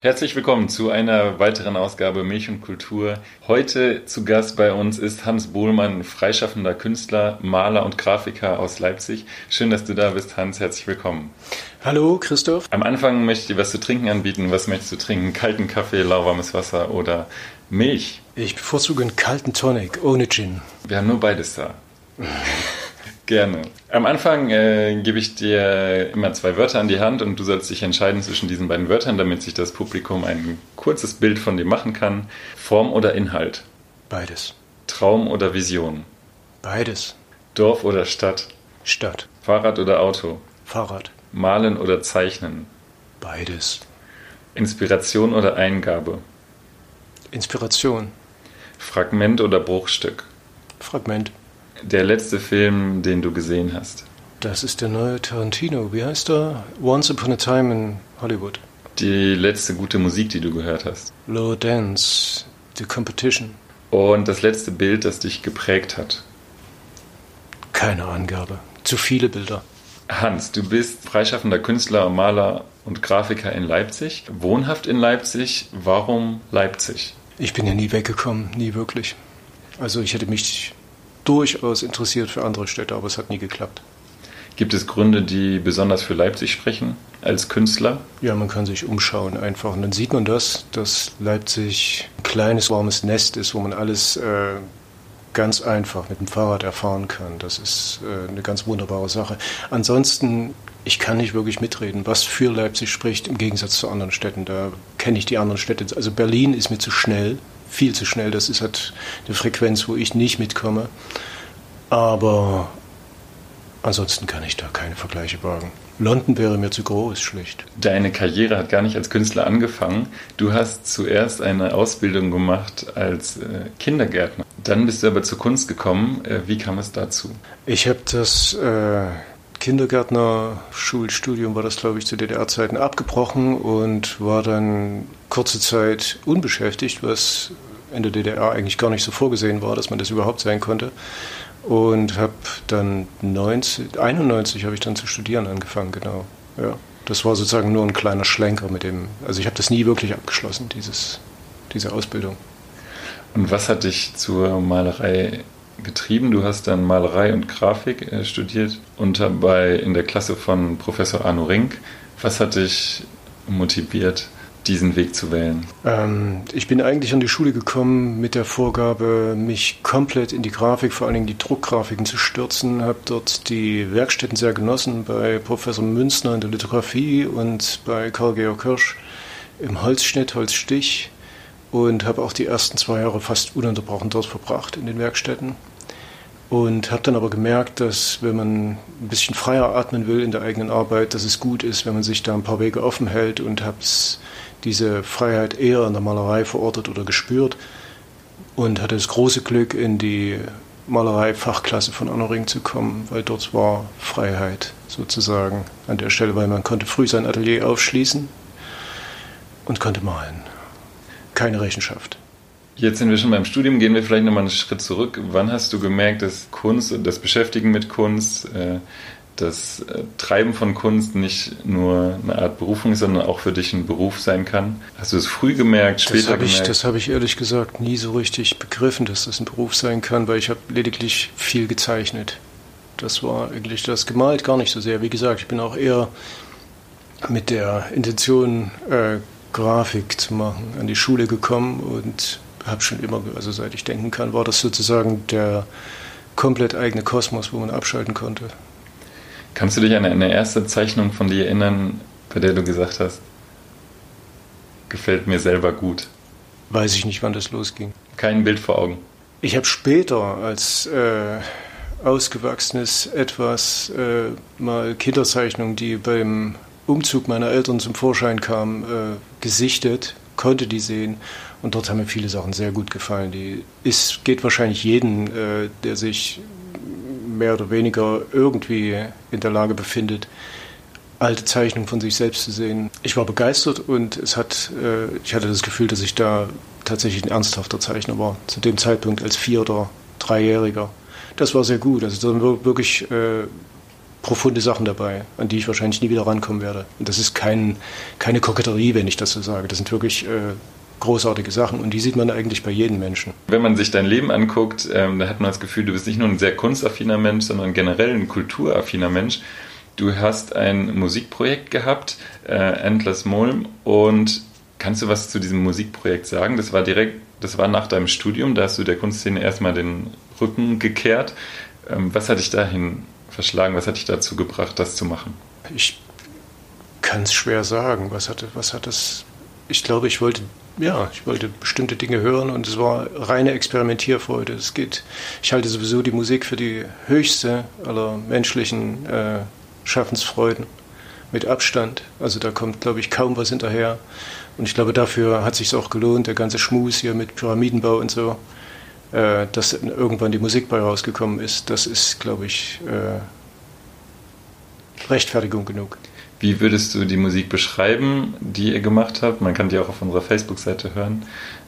Herzlich willkommen zu einer weiteren Ausgabe Milch und Kultur. Heute zu Gast bei uns ist Hans Bohlmann, freischaffender Künstler, Maler und Grafiker aus Leipzig. Schön, dass du da bist, Hans. Herzlich willkommen. Hallo, Christoph. Am Anfang möchte ich dir was zu trinken anbieten. Was möchtest du trinken? Kalten Kaffee, lauwarmes Wasser oder Milch? Ich bevorzuge einen kalten Tonic ohne Gin. Wir haben nur beides da. Gerne. Am Anfang äh, gebe ich dir immer zwei Wörter an die Hand und du sollst dich entscheiden zwischen diesen beiden Wörtern, damit sich das Publikum ein kurzes Bild von dir machen kann. Form oder Inhalt? Beides. Traum oder Vision? Beides. Dorf oder Stadt? Stadt. Fahrrad oder Auto? Fahrrad. Malen oder Zeichnen? Beides. Inspiration oder Eingabe? Inspiration. Fragment oder Bruchstück? Fragment. Der letzte Film, den du gesehen hast? Das ist der neue Tarantino. Wie heißt er? Once Upon a Time in Hollywood. Die letzte gute Musik, die du gehört hast? Low Dance, The Competition. Und das letzte Bild, das dich geprägt hat? Keine Angabe. Zu viele Bilder. Hans, du bist freischaffender Künstler, Maler und Grafiker in Leipzig, wohnhaft in Leipzig. Warum Leipzig? Ich bin ja nie weggekommen, nie wirklich. Also ich hätte mich durchaus interessiert für andere Städte, aber es hat nie geklappt. Gibt es Gründe, die besonders für Leipzig sprechen als Künstler? Ja, man kann sich umschauen einfach. Und dann sieht man das, dass Leipzig ein kleines, warmes Nest ist, wo man alles äh, ganz einfach mit dem Fahrrad erfahren kann. Das ist äh, eine ganz wunderbare Sache. Ansonsten, ich kann nicht wirklich mitreden, was für Leipzig spricht, im Gegensatz zu anderen Städten. Da kenne ich die anderen Städte. Also Berlin ist mir zu schnell viel zu schnell. Das ist halt eine Frequenz, wo ich nicht mitkomme. Aber ansonsten kann ich da keine Vergleiche wagen. London wäre mir zu groß, schlicht. Deine Karriere hat gar nicht als Künstler angefangen. Du hast zuerst eine Ausbildung gemacht als äh, Kindergärtner. Dann bist du aber zur Kunst gekommen. Äh, wie kam es dazu? Ich habe das äh, Kindergärtner-Schulstudium, war das glaube ich zu DDR-Zeiten, abgebrochen und war dann kurze Zeit unbeschäftigt, was in der DDR eigentlich gar nicht so vorgesehen war, dass man das überhaupt sein konnte. Und habe dann 90, 91 habe ich dann zu studieren angefangen, genau. Ja, das war sozusagen nur ein kleiner Schlenker mit dem, also ich habe das nie wirklich abgeschlossen, dieses, diese Ausbildung. Und was hat dich zur Malerei getrieben? Du hast dann Malerei und Grafik äh, studiert und dabei in der Klasse von Professor Arno Rink. Was hat dich motiviert, diesen Weg zu wählen? Ähm, ich bin eigentlich an die Schule gekommen mit der Vorgabe, mich komplett in die Grafik, vor allen Dingen die Druckgrafiken zu stürzen. Habe dort die Werkstätten sehr genossen, bei Professor Münzner in der Lithografie und bei Karl-Georg Hirsch im Holzschnitt, Holzstich und habe auch die ersten zwei Jahre fast ununterbrochen dort verbracht in den Werkstätten. Und habe dann aber gemerkt, dass wenn man ein bisschen freier atmen will in der eigenen Arbeit, dass es gut ist, wenn man sich da ein paar Wege offen hält und habe diese Freiheit eher in der Malerei verortet oder gespürt und hatte das große Glück, in die Malerei-Fachklasse von Annoring zu kommen, weil dort war Freiheit sozusagen an der Stelle, weil man konnte früh sein Atelier aufschließen und konnte malen. Keine Rechenschaft. Jetzt sind wir schon beim Studium, gehen wir vielleicht nochmal einen Schritt zurück. Wann hast du gemerkt, dass Kunst und das Beschäftigen mit Kunst äh, das äh, Treiben von Kunst nicht nur eine Art Berufung ist, sondern auch für dich ein Beruf sein kann. Hast du es früh gemerkt, später das gemerkt? Ich, das habe ich ehrlich gesagt nie so richtig begriffen, dass das ein Beruf sein kann, weil ich habe lediglich viel gezeichnet. Das war eigentlich das gemalt gar nicht so sehr. Wie gesagt, ich bin auch eher mit der Intention, äh, Grafik zu machen, an die Schule gekommen und habe schon immer, also seit ich denken kann, war das sozusagen der komplett eigene Kosmos, wo man abschalten konnte. Kannst du dich an eine erste Zeichnung von dir erinnern, bei der du gesagt hast, gefällt mir selber gut? Weiß ich nicht, wann das losging. Kein Bild vor Augen. Ich habe später als äh, ausgewachsenes etwas äh, mal Kinderzeichnungen, die beim Umzug meiner Eltern zum Vorschein kamen, äh, gesichtet, konnte die sehen und dort haben mir viele Sachen sehr gut gefallen. Die ist, geht wahrscheinlich jeden, äh, der sich mehr oder weniger irgendwie in der Lage befindet, alte Zeichnungen von sich selbst zu sehen. Ich war begeistert und es hat, äh, ich hatte das Gefühl, dass ich da tatsächlich ein ernsthafter Zeichner war. Zu dem Zeitpunkt als Vier- oder Dreijähriger. Das war sehr gut. Also dann wirklich äh, profunde Sachen dabei, an die ich wahrscheinlich nie wieder rankommen werde. Und das ist kein, keine Koketterie, wenn ich das so sage. Das sind wirklich äh, großartige Sachen und die sieht man eigentlich bei jedem Menschen. Wenn man sich dein Leben anguckt, ähm, da hat man das Gefühl, du bist nicht nur ein sehr kunstaffiner Mensch, sondern generell ein kulturaffiner Mensch. Du hast ein Musikprojekt gehabt, äh, Endless Mulm, und kannst du was zu diesem Musikprojekt sagen? Das war direkt, das war nach deinem Studium, da hast du der Kunstszene erstmal den Rücken gekehrt. Ähm, was hat dich dahin verschlagen? Was hat dich dazu gebracht, das zu machen? Ich kann es schwer sagen. Was, hatte, was hat das? Ich glaube, ich wollte ja, ich wollte bestimmte Dinge hören und es war reine Experimentierfreude. Es geht, ich halte sowieso die Musik für die höchste aller menschlichen äh, Schaffensfreuden mit Abstand. Also da kommt, glaube ich, kaum was hinterher. Und ich glaube, dafür hat sich auch gelohnt, der ganze Schmus hier mit Pyramidenbau und so, äh, dass irgendwann die Musik bei rausgekommen ist. Das ist, glaube ich, äh, Rechtfertigung genug. Wie würdest du die Musik beschreiben, die ihr gemacht habt? Man kann die auch auf unserer Facebook-Seite hören.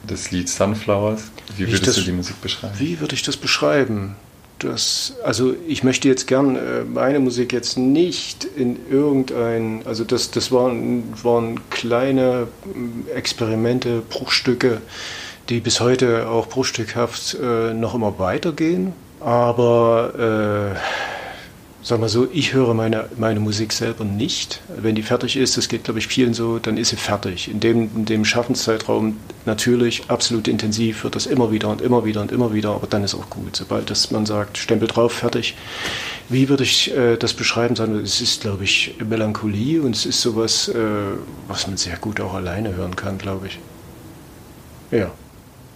Das Lied Sunflowers. Wie würdest das, du die Musik beschreiben? Wie würde ich das beschreiben? Das, also ich möchte jetzt gern äh, meine Musik jetzt nicht in irgendein, also das, das waren, waren kleine mm, Experimente, Bruchstücke, die bis heute auch bruchstückhaft äh, noch immer weitergehen. Aber äh, sagen wir so, ich höre meine, meine Musik selber nicht. Wenn die fertig ist, das geht, glaube ich, vielen so, dann ist sie fertig. In dem, in dem Schaffenszeitraum natürlich absolut intensiv wird das immer wieder und immer wieder und immer wieder, aber dann ist auch gut. Sobald das, man sagt, Stempel drauf, fertig. Wie würde ich äh, das beschreiben? Es ist, glaube ich, Melancholie und es ist sowas, äh, was man sehr gut auch alleine hören kann, glaube ich. Ja.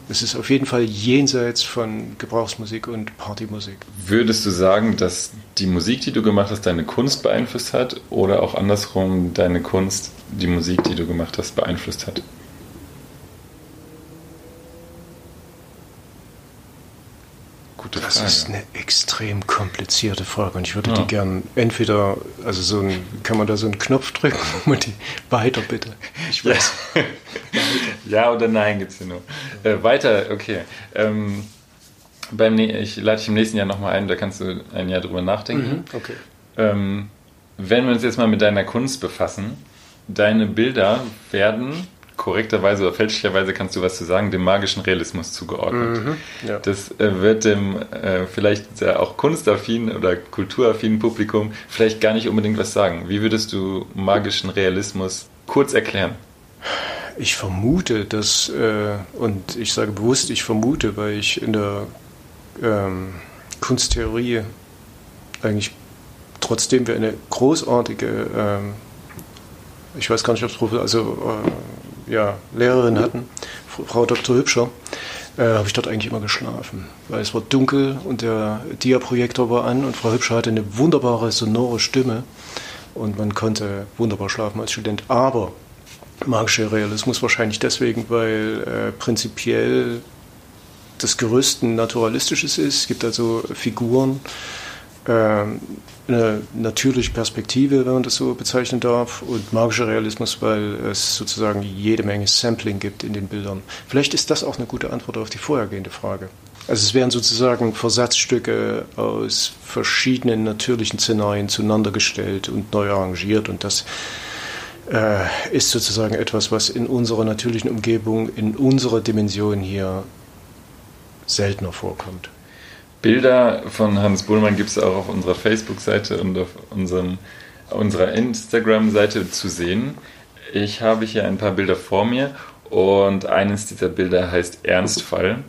Es ist auf jeden Fall jenseits von Gebrauchsmusik und Partymusik. Würdest du sagen, dass die Musik, die du gemacht hast, deine Kunst beeinflusst hat oder auch andersrum deine Kunst die Musik, die du gemacht hast, beeinflusst hat? Gute das Frage. ist eine extrem komplizierte Frage und ich würde ja. die gern entweder, also so ein, kann man da so einen Knopf drücken und die weiter bitte. Ich weiß. ja oder nein gibt es hier nur. Äh, weiter, okay. Ähm, beim, ich lade dich im nächsten Jahr nochmal ein, da kannst du ein Jahr drüber nachdenken. Mhm, okay. Ähm, wenn wir uns jetzt mal mit deiner Kunst befassen, deine Bilder werden korrekterweise oder fälschlicherweise kannst du was zu sagen, dem magischen Realismus zugeordnet. Mhm, ja. Das äh, wird dem äh, vielleicht auch kunstaffinen oder kulturaffinen Publikum vielleicht gar nicht unbedingt was sagen. Wie würdest du magischen Realismus kurz erklären? Ich vermute, dass, äh, und ich sage bewusst, ich vermute, weil ich in der ähm, Kunsttheorie eigentlich trotzdem wir eine großartige, ähm, ich weiß gar nicht, ob es also äh, ja, Lehrerin hatten, Frau Dr. Hübscher, äh, habe ich dort eigentlich immer geschlafen. Weil es war dunkel und der Dia-Projektor war an und Frau Hübscher hatte eine wunderbare, sonore Stimme und man konnte wunderbar schlafen als Student. Aber magischer Realismus wahrscheinlich deswegen, weil äh, prinzipiell das Gerüst ein naturalistisches ist. Es gibt also Figuren, eine natürliche Perspektive, wenn man das so bezeichnen darf, und magischer Realismus, weil es sozusagen jede Menge Sampling gibt in den Bildern. Vielleicht ist das auch eine gute Antwort auf die vorhergehende Frage. Also es werden sozusagen Versatzstücke aus verschiedenen natürlichen Szenarien zueinander gestellt und neu arrangiert und das äh, ist sozusagen etwas, was in unserer natürlichen Umgebung, in unserer Dimension hier seltener vorkommt. Bilder von Hans Bullmann gibt es auch auf unserer Facebook-Seite und auf unserem, unserer Instagram-Seite zu sehen. Ich habe hier ein paar Bilder vor mir und eines dieser Bilder heißt Ernstfall.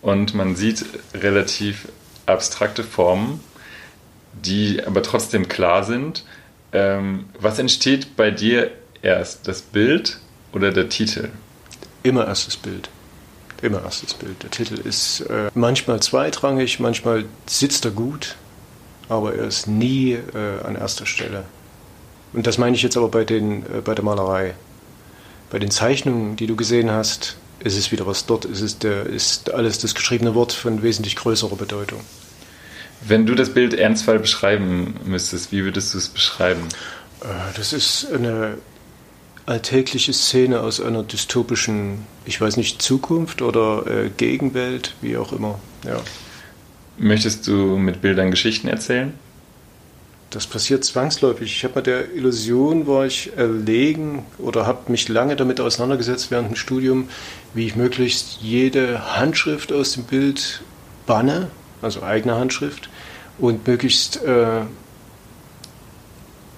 Und man sieht relativ abstrakte Formen, die aber trotzdem klar sind. Ähm, was entsteht bei dir erst, das Bild oder der Titel? Immer erst das Bild. Immer erstes Bild. Der Titel ist äh, manchmal zweitrangig, manchmal sitzt er gut, aber er ist nie äh, an erster Stelle. Und das meine ich jetzt aber bei, den, äh, bei der Malerei. Bei den Zeichnungen, die du gesehen hast, ist es wieder was dort, ist, es der, ist alles das geschriebene Wort von wesentlich größerer Bedeutung. Wenn du das Bild Ernstfall beschreiben müsstest, wie würdest du es beschreiben? Äh, das ist eine alltägliche Szene aus einer dystopischen, ich weiß nicht, Zukunft oder äh, Gegenwelt, wie auch immer. Ja. Möchtest du mit Bildern Geschichten erzählen? Das passiert zwangsläufig. Ich habe mit der Illusion, war ich erlegen oder habe mich lange damit auseinandergesetzt während dem Studium, wie ich möglichst jede Handschrift aus dem Bild banne, also eigene Handschrift, und möglichst, äh,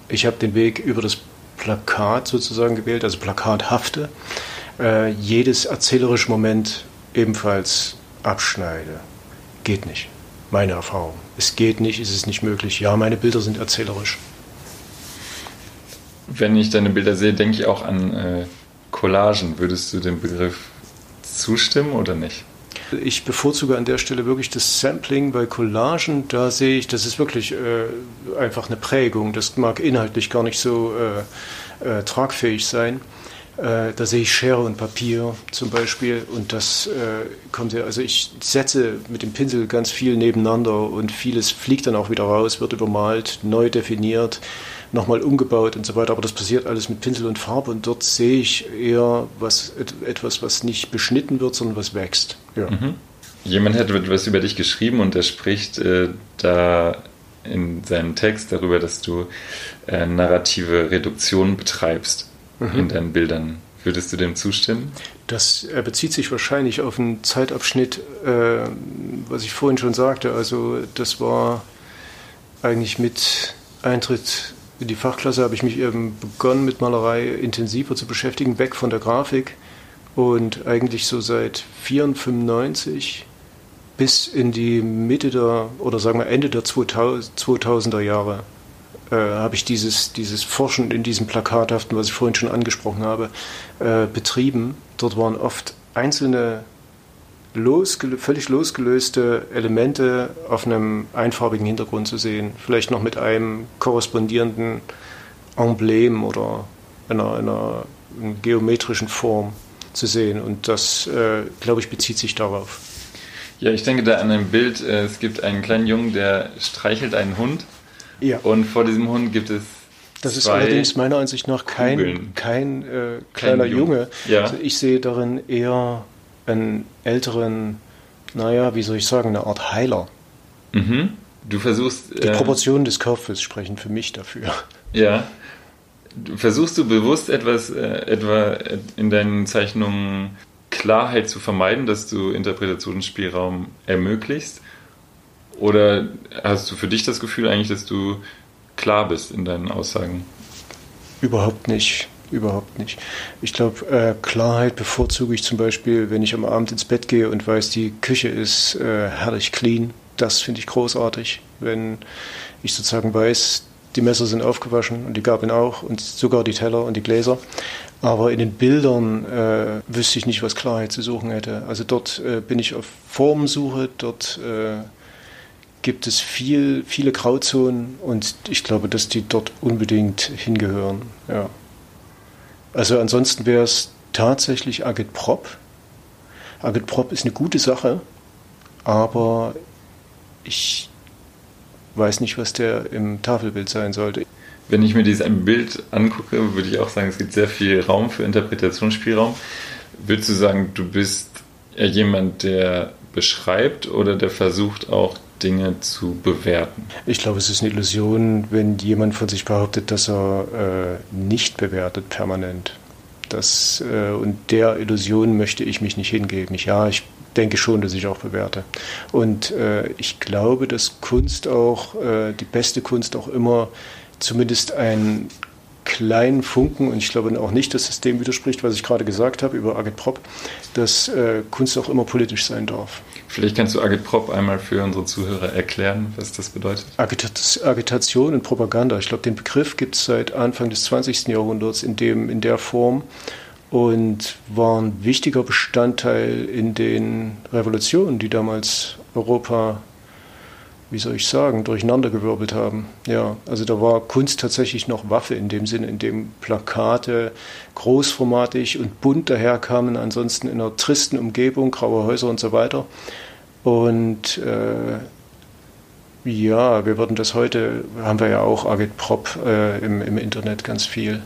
ich habe den Weg über das Plakat sozusagen gewählt, also plakathafte, äh, jedes erzählerische Moment ebenfalls abschneide. Geht nicht. Meine Erfahrung. Es geht nicht, es ist nicht möglich. Ja, meine Bilder sind erzählerisch. Wenn ich deine Bilder sehe, denke ich auch an äh, Collagen. Würdest du dem Begriff zustimmen oder nicht? Ich bevorzuge an der Stelle wirklich das Sampling bei Collagen. Da sehe ich, das ist wirklich äh, einfach eine Prägung. Das mag inhaltlich gar nicht so äh, äh, tragfähig sein. Äh, da sehe ich Schere und Papier zum Beispiel und das äh, kommt ja, also ich setze mit dem Pinsel ganz viel nebeneinander und vieles fliegt dann auch wieder raus, wird übermalt, neu definiert, nochmal umgebaut und so weiter, aber das passiert alles mit Pinsel und Farbe und dort sehe ich eher was, etwas, was nicht beschnitten wird, sondern was wächst. Ja. Mhm. Jemand hat etwas über dich geschrieben und er spricht äh, da in seinem Text darüber, dass du äh, narrative Reduktion betreibst mhm. in deinen Bildern. Würdest du dem zustimmen? Das er bezieht sich wahrscheinlich auf einen Zeitabschnitt, äh, was ich vorhin schon sagte. Also das war eigentlich mit Eintritt in die Fachklasse habe ich mich eben begonnen mit Malerei intensiver zu beschäftigen, weg von der Grafik und eigentlich so seit 1995 bis in die Mitte der oder sagen wir Ende der 2000er Jahre äh, habe ich dieses, dieses Forschen in diesem Plakathaften, was ich vorhin schon angesprochen habe, äh, betrieben. Dort waren oft einzelne losgelö völlig losgelöste Elemente auf einem einfarbigen Hintergrund zu sehen. Vielleicht noch mit einem korrespondierenden Emblem oder einer, einer, geometrischen Form zu sehen. Und das, äh, glaube ich, bezieht sich darauf. Ja, ich denke da an ein Bild. Äh, es gibt einen kleinen Jungen, der streichelt einen Hund ja. Und vor diesem Hund gibt es. Das ist allerdings meiner Ansicht nach kein, kein äh, kleiner Junge. Junge. Ja. Also ich sehe darin eher einen älteren, naja, wie soll ich sagen, eine Art Heiler. Mhm. Du versuchst. Die äh, Proportionen des Kopfes sprechen für mich dafür. Ja. Versuchst du bewusst etwas, äh, etwa in deinen Zeichnungen Klarheit zu vermeiden, dass du Interpretationsspielraum ermöglicht? Oder hast du für dich das Gefühl eigentlich, dass du klar bist in deinen Aussagen? Überhaupt nicht. Überhaupt nicht. Ich glaube, äh, Klarheit bevorzuge ich zum Beispiel, wenn ich am Abend ins Bett gehe und weiß, die Küche ist äh, herrlich clean. Das finde ich großartig. Wenn ich sozusagen weiß, die Messer sind aufgewaschen und die Gabeln auch und sogar die Teller und die Gläser. Aber in den Bildern äh, wüsste ich nicht, was Klarheit zu suchen hätte. Also dort äh, bin ich auf Formsuche, dort äh, gibt es viel, viele Grauzonen und ich glaube, dass die dort unbedingt hingehören. Ja. Also ansonsten wäre es tatsächlich Agitprop. Agitprop ist eine gute Sache, aber ich weiß nicht, was der im Tafelbild sein sollte. Wenn ich mir dieses Bild angucke, würde ich auch sagen, es gibt sehr viel Raum für Interpretationsspielraum. Würdest du sagen, du bist jemand, der beschreibt oder der versucht auch Dinge zu bewerten? Ich glaube, es ist eine Illusion, wenn jemand von sich behauptet, dass er äh, nicht bewertet permanent. Das, äh, und der Illusion möchte ich mich nicht hingeben. Ich, ja, ich denke schon, dass ich auch bewerte. Und äh, ich glaube, dass Kunst auch, äh, die beste Kunst auch immer zumindest ein kleinen Funken, und ich glaube auch nicht, dass es dem widerspricht, was ich gerade gesagt habe über Agitprop, dass äh, Kunst auch immer politisch sein darf. Vielleicht kannst du Agitprop einmal für unsere Zuhörer erklären, was das bedeutet. Agitation und Propaganda. Ich glaube, den Begriff gibt es seit Anfang des 20. Jahrhunderts in, dem, in der Form und war ein wichtiger Bestandteil in den Revolutionen, die damals Europa wie soll ich sagen, durcheinandergewirbelt haben. Ja, also da war Kunst tatsächlich noch Waffe in dem Sinne, in dem Plakate großformatig und bunt daherkamen, ansonsten in einer tristen Umgebung, graue Häuser und so weiter. Und äh, ja, wir würden das heute, haben wir ja auch Agitprop äh, im, im Internet ganz viel.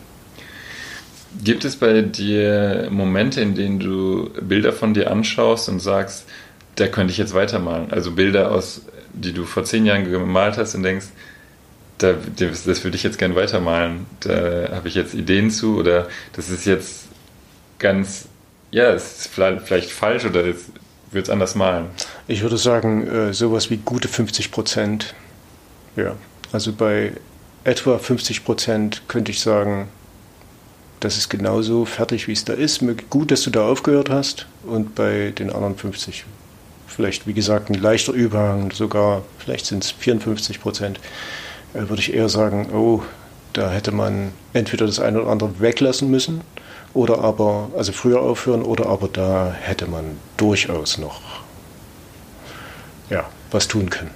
Gibt es bei dir Momente, in denen du Bilder von dir anschaust und sagst, da könnte ich jetzt weitermalen? Also Bilder aus die du vor zehn Jahren gemalt hast und denkst, da, das, würde ich jetzt gerne weitermalen. Da habe ich jetzt Ideen zu oder das ist jetzt ganz, ja, ist vielleicht falsch oder es wird es anders malen. Ich würde sagen, äh, sowas wie gute 50 Prozent. Ja, also bei etwa 50 Prozent könnte ich sagen, das ist genauso fertig, wie es da ist. Gut, dass du da aufgehört hast. Und bei den anderen 50 vielleicht, wie gesagt, ein leichter Überhang, sogar vielleicht sind es 54 Prozent, äh, würde ich eher sagen, oh, da hätte man entweder das eine oder andere weglassen müssen oder aber, also früher aufhören oder aber da hätte man durchaus noch ja, was tun können.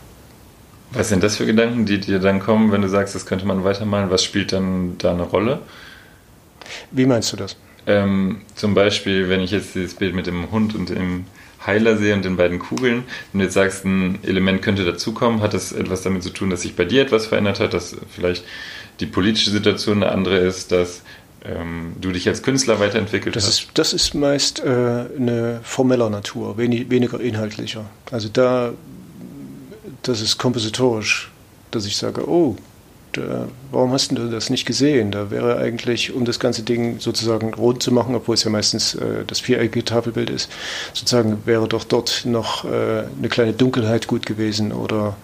Was sind das für Gedanken, die dir dann kommen, wenn du sagst, das könnte man weitermalen? Was spielt dann da eine Rolle? Wie meinst du das? Ähm, zum Beispiel, wenn ich jetzt dieses Bild mit dem Hund und dem Heiler sehe und den beiden Kugeln, du jetzt sagst, ein Element könnte dazukommen, hat das etwas damit zu tun, dass sich bei dir etwas verändert hat, dass vielleicht die politische Situation eine andere ist, dass ähm, du dich als Künstler weiterentwickelt das hast? Ist, das ist meist äh, eine formeller Natur, wenig, weniger inhaltlicher. Also da, das ist kompositorisch, dass ich sage, oh, da, warum hast du das nicht gesehen? Da wäre eigentlich, um das ganze Ding sozusagen rund zu machen, obwohl es ja meistens äh, das viereckige Tafelbild ist, sozusagen wäre doch dort noch äh, eine kleine Dunkelheit gut gewesen oder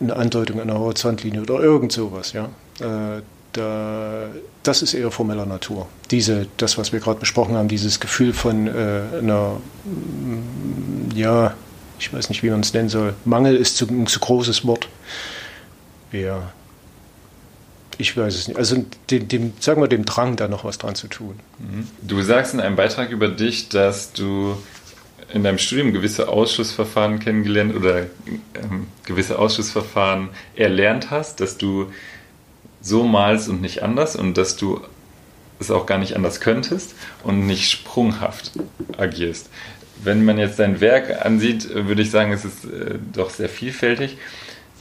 eine Andeutung einer Horizontlinie oder irgend sowas, ja. Äh, da, das ist eher formeller Natur. Diese, das, was wir gerade besprochen haben, dieses Gefühl von äh, einer, mm, ja, ich weiß nicht, wie man es nennen soll. Mangel ist zu, ein zu großes Wort. Ja, ich weiß es nicht. Also dem, dem, sagen wir dem Drang, da noch was dran zu tun. Mhm. Du sagst in einem Beitrag über dich, dass du in deinem Studium gewisse Ausschussverfahren kennengelernt oder ähm, gewisse Ausschussverfahren erlernt hast, dass du so malst und nicht anders und dass du es auch gar nicht anders könntest und nicht sprunghaft agierst. Wenn man jetzt dein Werk ansieht, würde ich sagen, es ist äh, doch sehr vielfältig.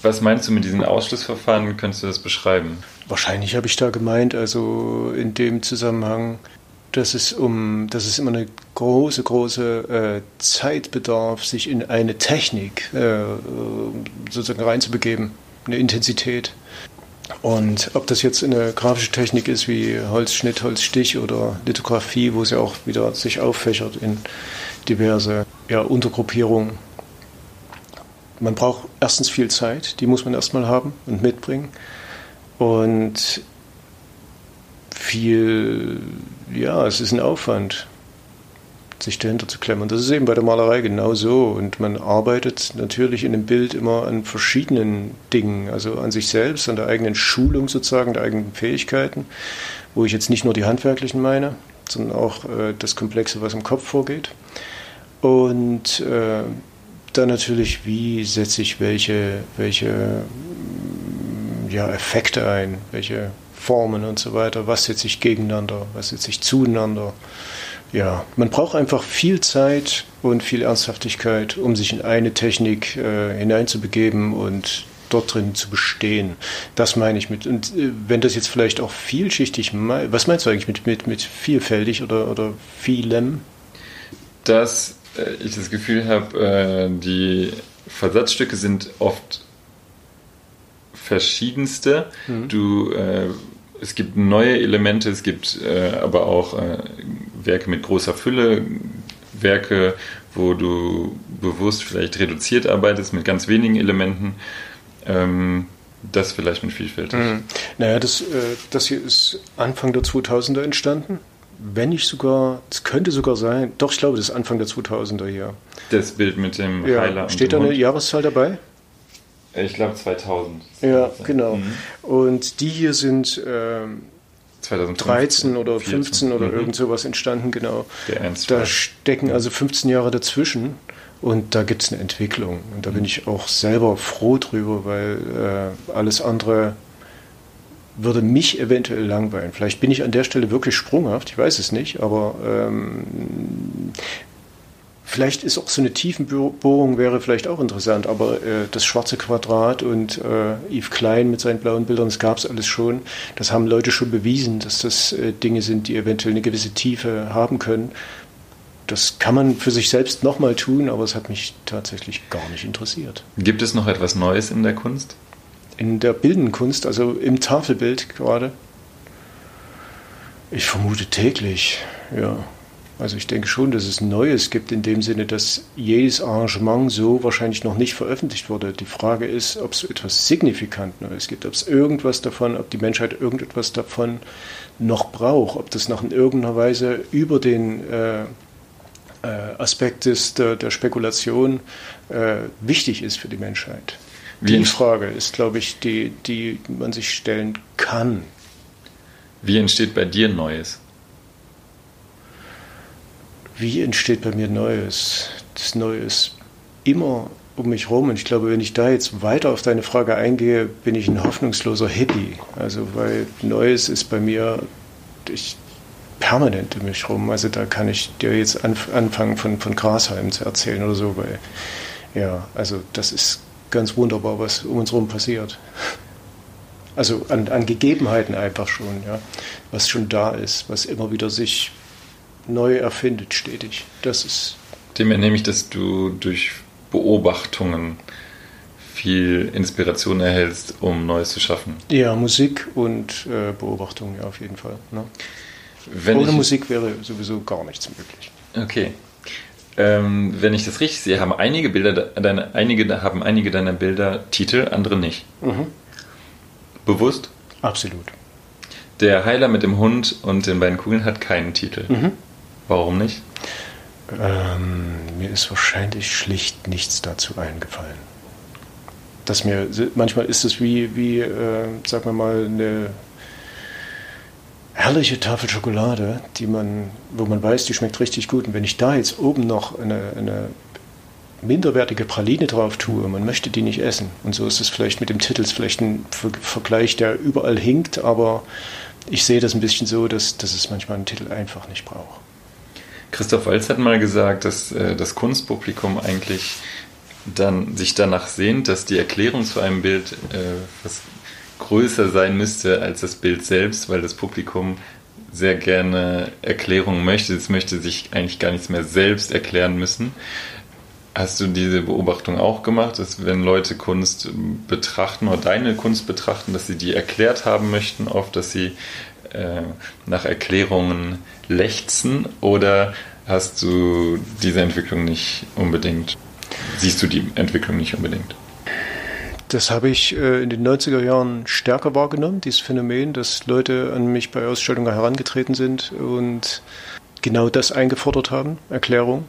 Was meinst du mit diesen Ausschlussverfahren? Könntest du das beschreiben? Wahrscheinlich habe ich da gemeint, also in dem Zusammenhang, dass es um, dass es immer eine große, große äh, Zeit bedarf, sich in eine Technik äh, sozusagen reinzubegeben, eine Intensität. Und ob das jetzt eine grafische Technik ist wie Holzschnitt, Holzstich oder Lithografie, wo es ja auch wieder sich auffächert in diverse ja, Untergruppierungen man braucht erstens viel Zeit, die muss man erstmal haben und mitbringen. Und viel, ja, es ist ein Aufwand, sich dahinter zu klemmen. Das ist eben bei der Malerei genauso. Und man arbeitet natürlich in dem Bild immer an verschiedenen Dingen, also an sich selbst, an der eigenen Schulung sozusagen, der eigenen Fähigkeiten, wo ich jetzt nicht nur die handwerklichen meine, sondern auch äh, das Komplexe, was im Kopf vorgeht. Und äh, dann natürlich, wie setze ich welche, welche ja, Effekte ein, welche Formen und so weiter, was setze ich gegeneinander, was setze ich zueinander. Ja, man braucht einfach viel Zeit und viel Ernsthaftigkeit, um sich in eine Technik äh, hineinzubegeben und dort drin zu bestehen. Das meine ich mit. Und äh, wenn das jetzt vielleicht auch vielschichtig, was meinst du eigentlich mit, mit, mit vielfältig oder, oder vielem? Das ich das Gefühl habe, äh, die Versatzstücke sind oft verschiedenste. Mhm. Du, äh, es gibt neue Elemente, es gibt aber auch Werke mit großer Fülle, Werke, wo du bewusst vielleicht reduziert arbeitest mit ganz wenigen Elementen. Ähm, das vielleicht mit vielfältig. Mhm. Naja, das, das hier ist Anfang der 2000er entstanden wenn nicht sogar, es könnte sogar sein, doch, ich glaube, das ist Anfang der 2000er hier. Das Bild mit dem ja, Heiler. Steht da eine Hund. Jahreszahl dabei? Ich glaube 2000. Ja, genau. Mhm. Und die hier sind ähm, 2013 oder 14. 15 oder mhm. irgend sowas entstanden, genau. da stecken also 15 Jahre dazwischen und da gibt es eine Entwicklung. Und da bin mhm. ich auch selber froh drüber, weil äh, alles andere würde mich eventuell langweilen. Vielleicht bin ich an der Stelle wirklich sprunghaft, ich weiß es nicht, aber ähm, vielleicht ist auch so eine Tiefenbohrung wäre vielleicht auch interessant, aber äh, das schwarze Quadrat und äh, Yves Klein mit seinen blauen Bildern, das gab es alles schon. Das haben Leute schon bewiesen, dass das äh, Dinge sind, die eventuell eine gewisse Tiefe haben können. Das kann man für sich selbst nochmal tun, aber es hat mich tatsächlich gar nicht interessiert. Gibt es noch etwas Neues in der Kunst? In der bildenden also im Tafelbild gerade? Ich vermute täglich, ja. Also ich denke schon, dass es Neues gibt in dem Sinne, dass jedes Arrangement so wahrscheinlich noch nicht veröffentlicht wurde. Die Frage ist, ob es etwas signifikant Neues gibt, ob es irgendwas davon, ob die Menschheit irgendetwas davon noch braucht, ob das noch in irgendeiner Weise über den äh, äh, Aspekt des, der, der Spekulation äh, wichtig ist für die Menschheit. Wie die Frage ist, glaube ich, die, die man sich stellen kann. Wie entsteht bei dir Neues? Wie entsteht bei mir Neues? Das Neue ist immer um mich herum. Und ich glaube, wenn ich da jetzt weiter auf deine Frage eingehe, bin ich ein hoffnungsloser Hippie. Also, weil Neues ist bei mir ich, permanent um mich herum. Also, da kann ich dir jetzt anfangen, von, von Grashalm zu erzählen oder so, weil, ja, also, das ist ganz wunderbar, was um uns herum passiert. Also an, an Gegebenheiten einfach schon, ja, was schon da ist, was immer wieder sich neu erfindet, stetig. Das ist. Dem entnehme ich, dass du durch Beobachtungen viel Inspiration erhältst, um Neues zu schaffen. Ja, Musik und äh, Beobachtungen, ja, auf jeden Fall. Ne? Ohne ich, Musik wäre sowieso gar nichts möglich. Okay. Ähm, wenn ich das richtig sehe, haben einige Bilder, deine, einige, haben einige deiner Bilder Titel, andere nicht. Mhm. Bewusst? Absolut. Der Heiler mit dem Hund und den beiden Kugeln hat keinen Titel. Mhm. Warum nicht? Ähm, mir ist wahrscheinlich schlicht nichts dazu eingefallen. Dass mir, manchmal ist es wie, wie äh, sagen wir mal, eine herrliche Tafel Schokolade, die man, wo man weiß, die schmeckt richtig gut. Und wenn ich da jetzt oben noch eine, eine minderwertige Praline drauf tue, man möchte die nicht essen. Und so ist es vielleicht mit dem Titel, ist vielleicht ein Vergleich, der überall hinkt, aber ich sehe das ein bisschen so, dass, dass es manchmal einen Titel einfach nicht braucht. Christoph Walz hat mal gesagt, dass äh, das Kunstpublikum eigentlich dann sich danach sehnt, dass die Erklärung zu einem Bild äh, was größer sein müsste als das Bild selbst, weil das Publikum sehr gerne Erklärungen möchte. Es möchte sich eigentlich gar nichts mehr selbst erklären müssen. Hast du diese Beobachtung auch gemacht, dass wenn Leute Kunst betrachten oder deine Kunst betrachten, dass sie die erklärt haben möchten, oft, dass sie äh, nach Erklärungen lechzen oder hast du diese Entwicklung nicht unbedingt, siehst du die Entwicklung nicht unbedingt? Das habe ich äh, in den 90er Jahren stärker wahrgenommen, dieses Phänomen, dass Leute an mich bei Ausstellungen herangetreten sind und genau das eingefordert haben, Erklärung.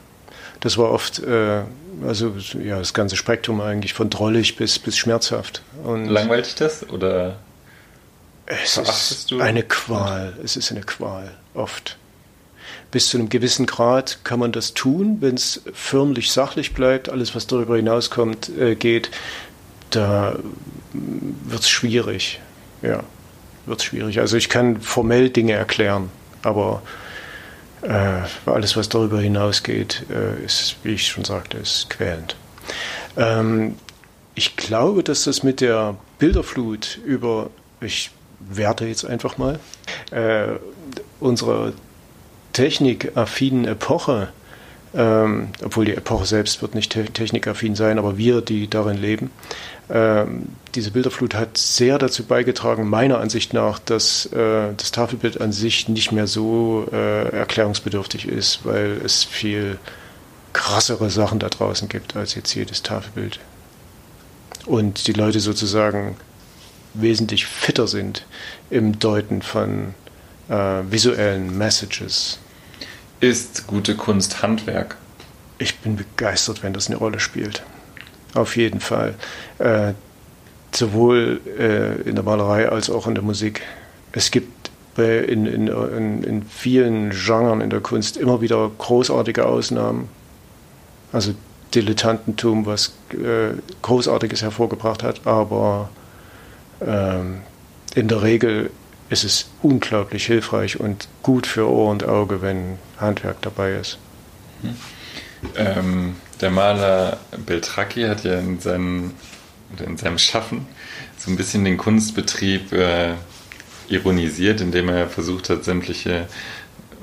Das war oft, äh, also ja, das ganze Spektrum eigentlich von drollig bis, bis schmerzhaft. Und Langweilt das oder es ist du? eine Qual. Es ist eine Qual, oft. Bis zu einem gewissen Grad kann man das tun, wenn es förmlich sachlich bleibt. Alles, was darüber hinauskommt, äh, geht, da wird es schwierig. Ja, wird es schwierig. Also ich kann formell Dinge erklären, aber äh, alles, was darüber hinausgeht, äh, ist, wie ich schon sagte, ist quälend. Ähm, ich glaube, dass das mit der Bilderflut über, ich werte jetzt einfach mal, äh, unserer technikaffinen Epoche, ähm, obwohl die Epoche selbst wird nicht te technikaffin sein, aber wir, die darin leben, diese Bilderflut hat sehr dazu beigetragen, meiner Ansicht nach, dass äh, das Tafelbild an sich nicht mehr so äh, erklärungsbedürftig ist, weil es viel krassere Sachen da draußen gibt als jetzt jedes Tafelbild. Und die Leute sozusagen wesentlich fitter sind im Deuten von äh, visuellen Messages. Ist gute Kunst Handwerk? Ich bin begeistert, wenn das eine Rolle spielt. Auf jeden Fall. Äh, sowohl äh, in der Malerei als auch in der Musik. Es gibt bei, in, in, in, in vielen Genren in der Kunst immer wieder großartige Ausnahmen. Also Dilettantentum, was äh, Großartiges hervorgebracht hat, aber ähm, in der Regel ist es unglaublich hilfreich und gut für Ohr und Auge, wenn Handwerk dabei ist. Hm. Ähm, der Maler Beltracchi hat ja in seinem, in seinem Schaffen so ein bisschen den Kunstbetrieb äh, ironisiert, indem er versucht hat, sämtliche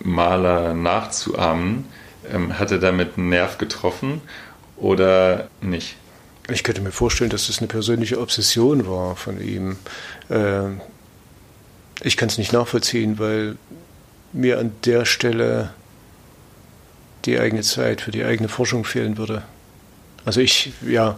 Maler nachzuahmen. Ähm, hat er damit einen Nerv getroffen oder nicht? Ich könnte mir vorstellen, dass das eine persönliche Obsession war von ihm. Ähm, ich kann es nicht nachvollziehen, weil mir an der Stelle die eigene Zeit für die eigene Forschung fehlen würde. Also ich, ja.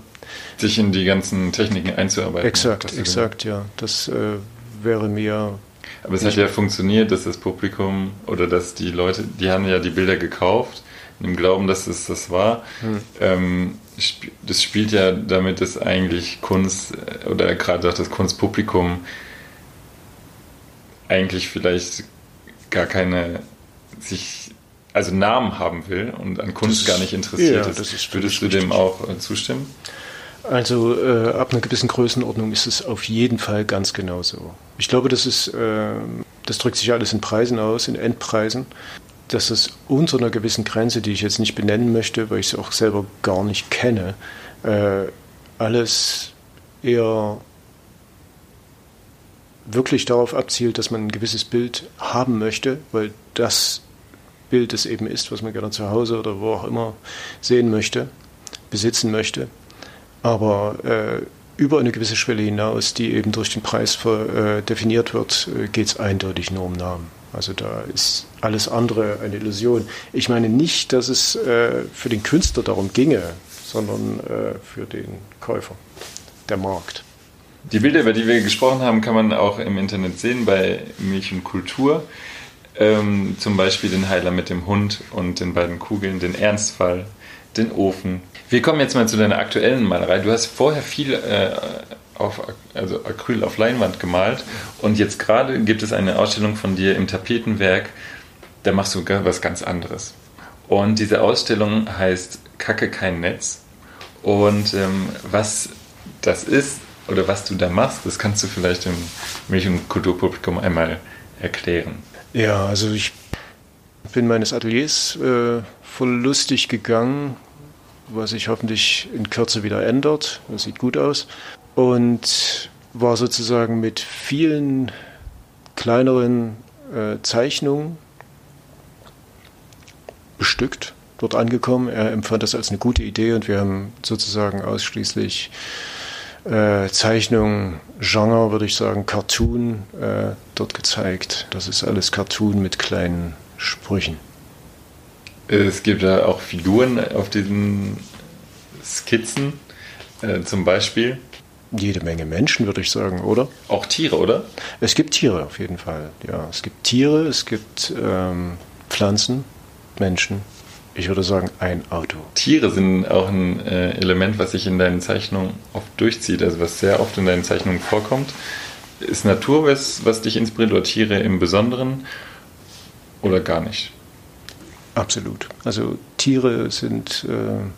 Sich in die ganzen Techniken einzuarbeiten. Exakt, exakt, ja. Das äh, wäre mir. Aber es hat ja funktioniert, dass das Publikum oder dass die Leute, die haben ja die Bilder gekauft, im Glauben, dass es das war. Hm. Ähm, das spielt ja damit, dass eigentlich Kunst äh, oder gerade auch das Kunstpublikum eigentlich vielleicht gar keine sich also Namen haben will und an Kunst das, gar nicht interessiert ja, ist. ist Würdest du dem auch äh, zustimmen? Also äh, ab einer gewissen Größenordnung ist es auf jeden Fall ganz genau so. Ich glaube, das ist, äh, das drückt sich alles in Preisen aus, in Endpreisen, dass es unter einer gewissen Grenze, die ich jetzt nicht benennen möchte, weil ich sie auch selber gar nicht kenne, äh, alles eher wirklich darauf abzielt, dass man ein gewisses Bild haben möchte, weil das Bild es eben ist, was man gerne zu Hause oder wo auch immer sehen möchte, besitzen möchte. Aber äh, über eine gewisse Schwelle hinaus, die eben durch den Preis für, äh, definiert wird, äh, geht es eindeutig nur um Namen. Also da ist alles andere eine Illusion. Ich meine nicht, dass es äh, für den Künstler darum ginge, sondern äh, für den Käufer, der Markt. Die Bilder, über die wir gesprochen haben, kann man auch im Internet sehen bei Milch und Kultur. Ähm, zum Beispiel den Heiler mit dem Hund und den beiden Kugeln, den Ernstfall, den Ofen. Wir kommen jetzt mal zu deiner aktuellen Malerei. Du hast vorher viel äh, auf, also Acryl auf Leinwand gemalt und jetzt gerade gibt es eine Ausstellung von dir im Tapetenwerk, da machst du was ganz anderes. Und diese Ausstellung heißt Kacke kein Netz. Und ähm, was das ist oder was du da machst, das kannst du vielleicht dem Milch- und Kulturpublikum einmal erklären. Ja, also ich bin meines Ateliers äh, voll lustig gegangen, was sich hoffentlich in Kürze wieder ändert. Das sieht gut aus. Und war sozusagen mit vielen kleineren äh, Zeichnungen bestückt, dort angekommen. Er empfand das als eine gute Idee und wir haben sozusagen ausschließlich äh, Zeichnung, Genre, würde ich sagen, Cartoon äh, dort gezeigt. Das ist alles Cartoon mit kleinen Sprüchen. Es gibt ja auch Figuren auf diesen Skizzen, äh, zum Beispiel. Jede Menge Menschen, würde ich sagen, oder? Auch Tiere, oder? Es gibt Tiere auf jeden Fall. Ja, es gibt Tiere, es gibt ähm, Pflanzen, Menschen, ich würde sagen, ein Auto. Tiere sind auch ein äh, Element, was sich in deinen Zeichnungen oft durchzieht, also was sehr oft in deinen Zeichnungen vorkommt. Ist Natur was, was dich inspiriert oder Tiere im Besonderen oder gar nicht? Absolut. Also Tiere sind äh, ein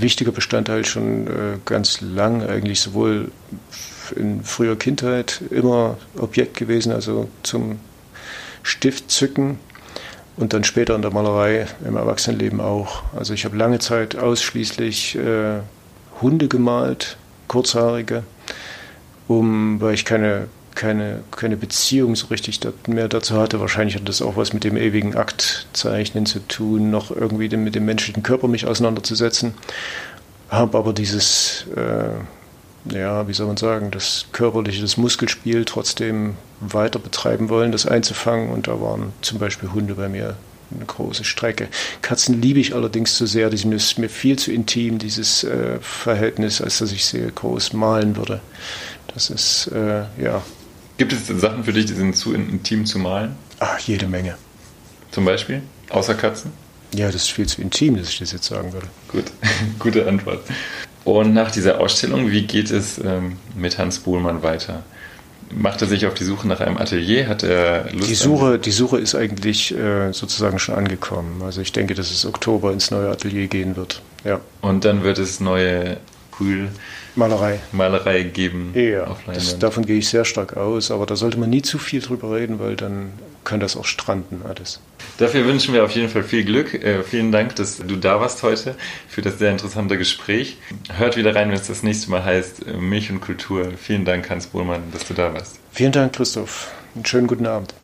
wichtiger Bestandteil schon äh, ganz lang, eigentlich sowohl in früher Kindheit immer Objekt gewesen, also zum Stift zücken und dann später in der Malerei, im Erwachsenenleben auch. Also ich habe lange Zeit ausschließlich äh, Hunde gemalt, kurzhaarige, um, weil ich keine, keine, keine Beziehung so richtig mehr dazu hatte. Wahrscheinlich hat das auch was mit dem ewigen Aktzeichnen zu tun, noch irgendwie mit dem menschlichen Körper mich auseinanderzusetzen. Habe aber dieses äh, ja, wie soll man sagen, das körperliche, das Muskelspiel trotzdem weiter betreiben wollen, das einzufangen. Und da waren zum Beispiel Hunde bei mir eine große Strecke. Katzen liebe ich allerdings zu sehr, die sind mir viel zu intim, dieses äh, Verhältnis, als dass ich sie groß malen würde. Das ist, äh, ja. Gibt es Sachen für dich, die sind zu intim zu malen? Ach, jede Menge. Zum Beispiel? Außer Katzen? Ja, das ist viel zu intim, dass ich das jetzt sagen würde. Gut, gute Antwort. Und nach dieser Ausstellung, wie geht es ähm, mit Hans Bohlmann weiter? Macht er sich auf die Suche nach einem Atelier? Hat er Lust? Die Suche, die Suche ist eigentlich äh, sozusagen schon angekommen. Also ich denke, dass es Oktober ins neue Atelier gehen wird. Ja. Und dann wird es neue Brühl Malerei. Malerei geben. Ja, das, davon gehe ich sehr stark aus, aber da sollte man nie zu viel drüber reden, weil dann kann das auch stranden alles. Dafür wünschen wir auf jeden Fall viel Glück. Äh, vielen Dank, dass du da warst heute für das sehr interessante Gespräch. Hört wieder rein, wenn es das nächste Mal heißt äh, Milch und Kultur. Vielen Dank, Hans Bohlmann, dass du da warst. Vielen Dank, Christoph. Einen schönen guten Abend.